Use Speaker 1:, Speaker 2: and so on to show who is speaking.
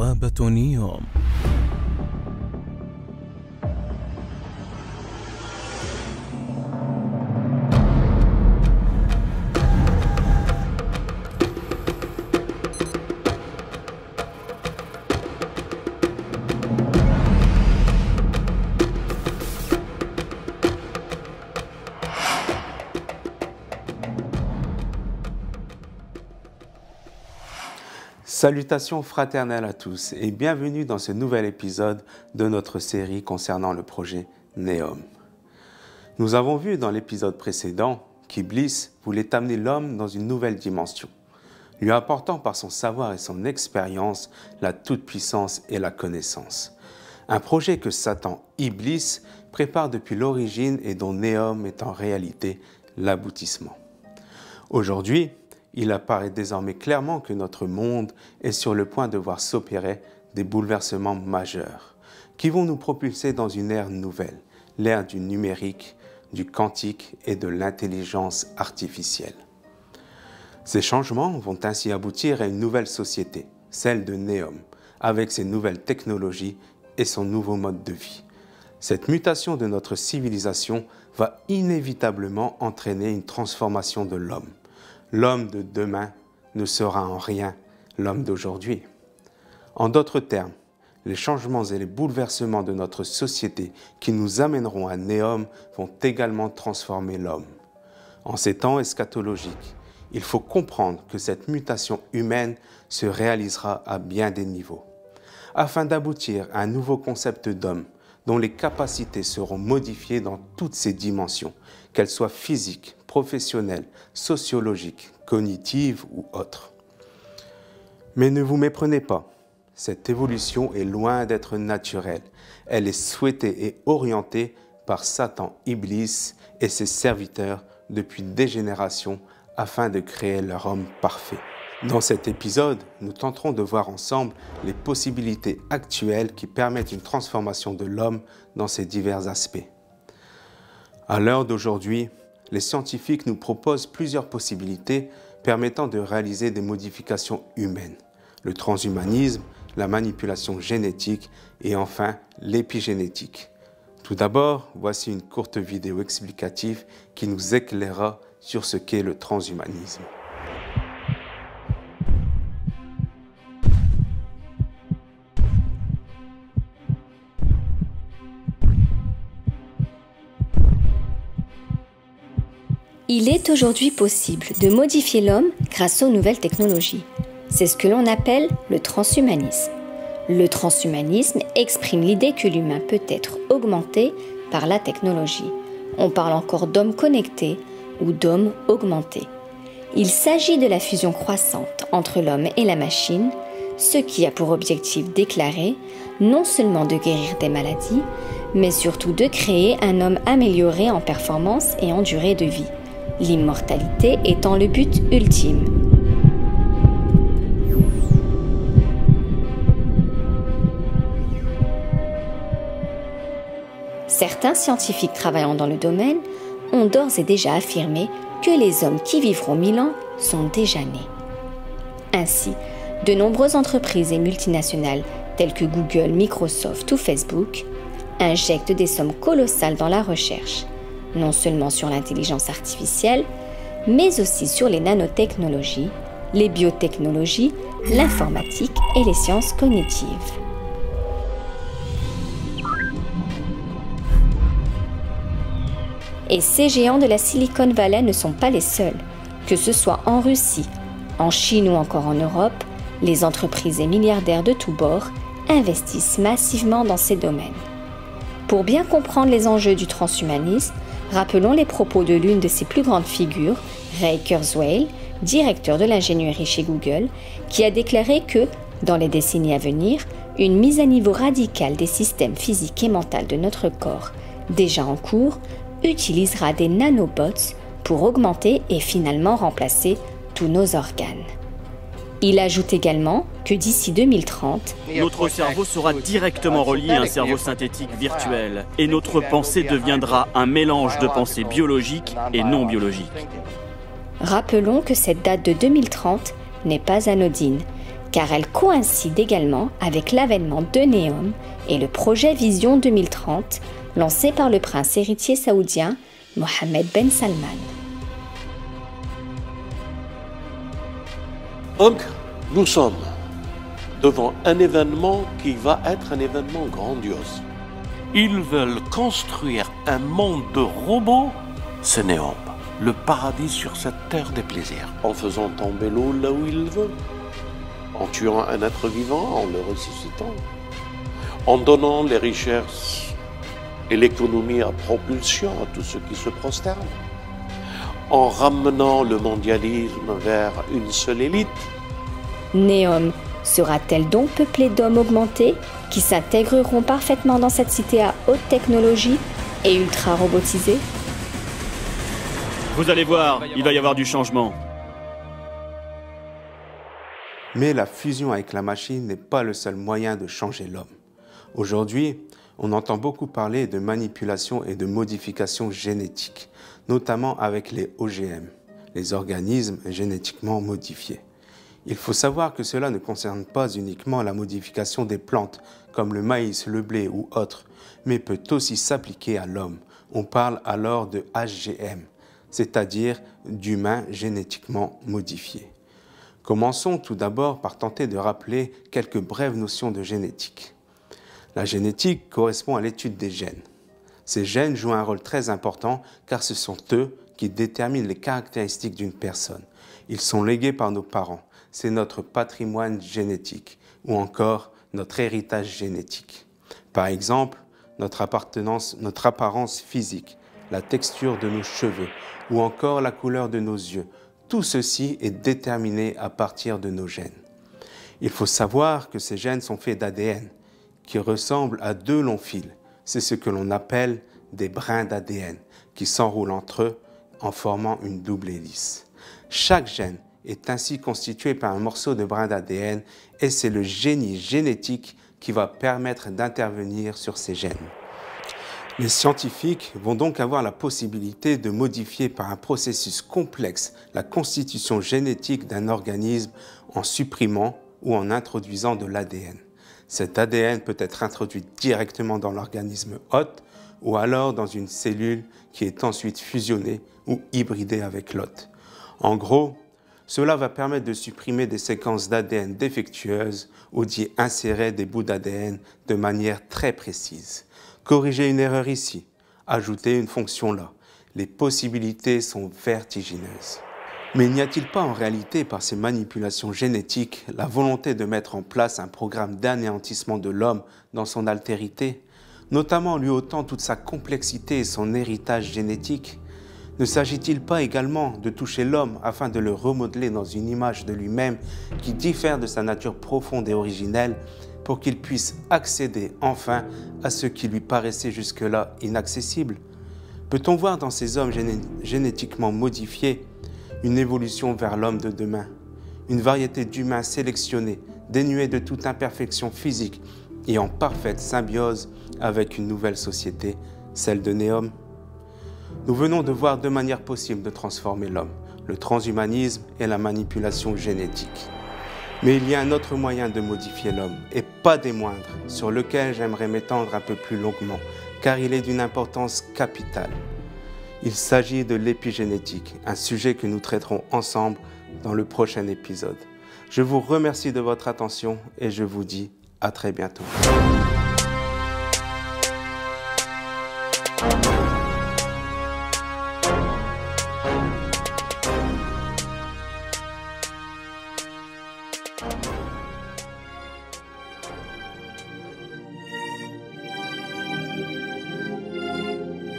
Speaker 1: بوابة نيوم
Speaker 2: Salutations fraternelles à tous et bienvenue dans ce nouvel épisode de notre série concernant le projet Neom. Nous avons vu dans l'épisode précédent qu'Iblis voulait amener l'homme dans une nouvelle dimension, lui apportant par son savoir et son expérience la toute-puissance et la connaissance. Un projet que Satan, Iblis, prépare depuis l'origine et dont Neom est en réalité l'aboutissement. Aujourd'hui, il apparaît désormais clairement que notre monde est sur le point de voir s'opérer des bouleversements majeurs qui vont nous propulser dans une ère nouvelle, l'ère du numérique, du quantique et de l'intelligence artificielle. Ces changements vont ainsi aboutir à une nouvelle société, celle de Neom, avec ses nouvelles technologies et son nouveau mode de vie. Cette mutation de notre civilisation va inévitablement entraîner une transformation de l'homme l'homme de demain ne sera en rien l'homme d'aujourd'hui. En d'autres termes, les changements et les bouleversements de notre société qui nous amèneront à Néom vont également transformer l'homme. En ces temps eschatologiques, il faut comprendre que cette mutation humaine se réalisera à bien des niveaux, afin d'aboutir à un nouveau concept d'homme dont les capacités seront modifiées dans toutes ses dimensions, qu'elles soient physiques, professionnelles, sociologiques, cognitives ou autres. Mais ne vous méprenez pas, cette évolution est loin d'être naturelle. Elle est souhaitée et orientée par Satan Iblis et ses serviteurs depuis des générations afin de créer leur homme parfait. Dans cet épisode, nous tenterons de voir ensemble les possibilités actuelles qui permettent une transformation de l'homme dans ses divers aspects. À l'heure d'aujourd'hui, les scientifiques nous proposent plusieurs possibilités permettant de réaliser des modifications humaines. Le transhumanisme, la manipulation génétique et enfin l'épigénétique. Tout d'abord, voici une courte vidéo explicative qui nous éclairera sur ce qu'est le transhumanisme.
Speaker 3: Il est aujourd'hui possible de modifier l'homme grâce aux nouvelles technologies. C'est ce que l'on appelle le transhumanisme. Le transhumanisme exprime l'idée que l'humain peut être augmenté par la technologie. On parle encore d'homme connecté ou d'homme augmenté. Il s'agit de la fusion croissante entre l'homme et la machine, ce qui a pour objectif déclaré non seulement de guérir des maladies, mais surtout de créer un homme amélioré en performance et en durée de vie l'immortalité étant le but ultime. Certains scientifiques travaillant dans le domaine ont d'ores et déjà affirmé que les hommes qui vivront mille ans sont déjà nés. Ainsi, de nombreuses entreprises et multinationales telles que Google, Microsoft ou Facebook injectent des sommes colossales dans la recherche non seulement sur l'intelligence artificielle, mais aussi sur les nanotechnologies, les biotechnologies, l'informatique et les sciences cognitives. Et ces géants de la Silicon Valley ne sont pas les seuls. Que ce soit en Russie, en Chine ou encore en Europe, les entreprises et milliardaires de tous bords investissent massivement dans ces domaines. Pour bien comprendre les enjeux du transhumanisme, Rappelons les propos de l'une de ses plus grandes figures, Ray Kurzweil, directeur de l'ingénierie chez Google, qui a déclaré que, dans les décennies à venir, une mise à niveau radicale des systèmes physiques et mentaux de notre corps, déjà en cours, utilisera des nanobots pour augmenter et finalement remplacer tous nos organes. Il ajoute également que d'ici 2030,
Speaker 4: notre cerveau sera directement relié à un cerveau synthétique virtuel et notre pensée deviendra un mélange de pensées biologiques et non biologiques.
Speaker 3: Rappelons que cette date de 2030 n'est pas anodine, car elle coïncide également avec l'avènement de Neom et le projet Vision 2030 lancé par le prince héritier saoudien Mohammed Ben Salman.
Speaker 1: Donc, nous sommes devant un événement qui va être un événement grandiose. Ils veulent construire un monde de robots, c'est Néom, le paradis sur cette terre des plaisirs, en faisant tomber l'eau là où ils veulent, en tuant un être vivant, en le ressuscitant, en donnant les richesses et l'économie à propulsion à tous ceux qui se prosternent, en ramenant le mondialisme vers une seule élite.
Speaker 3: Néom sera-t-elle donc peuplée d'hommes augmentés qui s'intégreront parfaitement dans cette cité à haute technologie et ultra robotisée?
Speaker 4: Vous allez voir, il va y avoir du changement.
Speaker 2: Mais la fusion avec la machine n'est pas le seul moyen de changer l'homme. Aujourd'hui, on entend beaucoup parler de manipulation et de modification génétique, notamment avec les OGM, les organismes génétiquement modifiés. Il faut savoir que cela ne concerne pas uniquement la modification des plantes, comme le maïs, le blé ou autres, mais peut aussi s'appliquer à l'homme. On parle alors de HGM, c'est-à-dire d'humains génétiquement modifiés. Commençons tout d'abord par tenter de rappeler quelques brèves notions de génétique. La génétique correspond à l'étude des gènes. Ces gènes jouent un rôle très important car ce sont eux qui déterminent les caractéristiques d'une personne. Ils sont légués par nos parents c'est notre patrimoine génétique ou encore notre héritage génétique. Par exemple, notre appartenance, notre apparence physique, la texture de nos cheveux ou encore la couleur de nos yeux. Tout ceci est déterminé à partir de nos gènes. Il faut savoir que ces gènes sont faits d'ADN qui ressemblent à deux longs fils. C'est ce que l'on appelle des brins d'ADN qui s'enroulent entre eux en formant une double hélice. Chaque gène est ainsi constitué par un morceau de brin d'ADN et c'est le génie génétique qui va permettre d'intervenir sur ces gènes. Les scientifiques vont donc avoir la possibilité de modifier par un processus complexe la constitution génétique d'un organisme en supprimant ou en introduisant de l'ADN. Cet ADN peut être introduit directement dans l'organisme hôte ou alors dans une cellule qui est ensuite fusionnée ou hybridée avec l'hôte. En gros, cela va permettre de supprimer des séquences d'ADN défectueuses ou d'y insérer des bouts d'ADN de manière très précise. Corriger une erreur ici, ajouter une fonction là. Les possibilités sont vertigineuses. Mais n'y a-t-il pas en réalité, par ces manipulations génétiques, la volonté de mettre en place un programme d'anéantissement de l'homme dans son altérité, notamment en lui ôtant toute sa complexité et son héritage génétique? Ne s'agit-il pas également de toucher l'homme afin de le remodeler dans une image de lui-même qui diffère de sa nature profonde et originelle pour qu'il puisse accéder enfin à ce qui lui paraissait jusque-là inaccessible? Peut-on voir dans ces hommes génétiquement modifiés une évolution vers l'homme de demain Une variété d'humains sélectionnés, dénués de toute imperfection physique et en parfaite symbiose avec une nouvelle société, celle de Néom nous venons de voir deux manières possibles de transformer l'homme, le transhumanisme et la manipulation génétique. Mais il y a un autre moyen de modifier l'homme, et pas des moindres, sur lequel j'aimerais m'étendre un peu plus longuement, car il est d'une importance capitale. Il s'agit de l'épigénétique, un sujet que nous traiterons ensemble dans le prochain épisode. Je vous remercie de votre attention et je vous dis à très bientôt.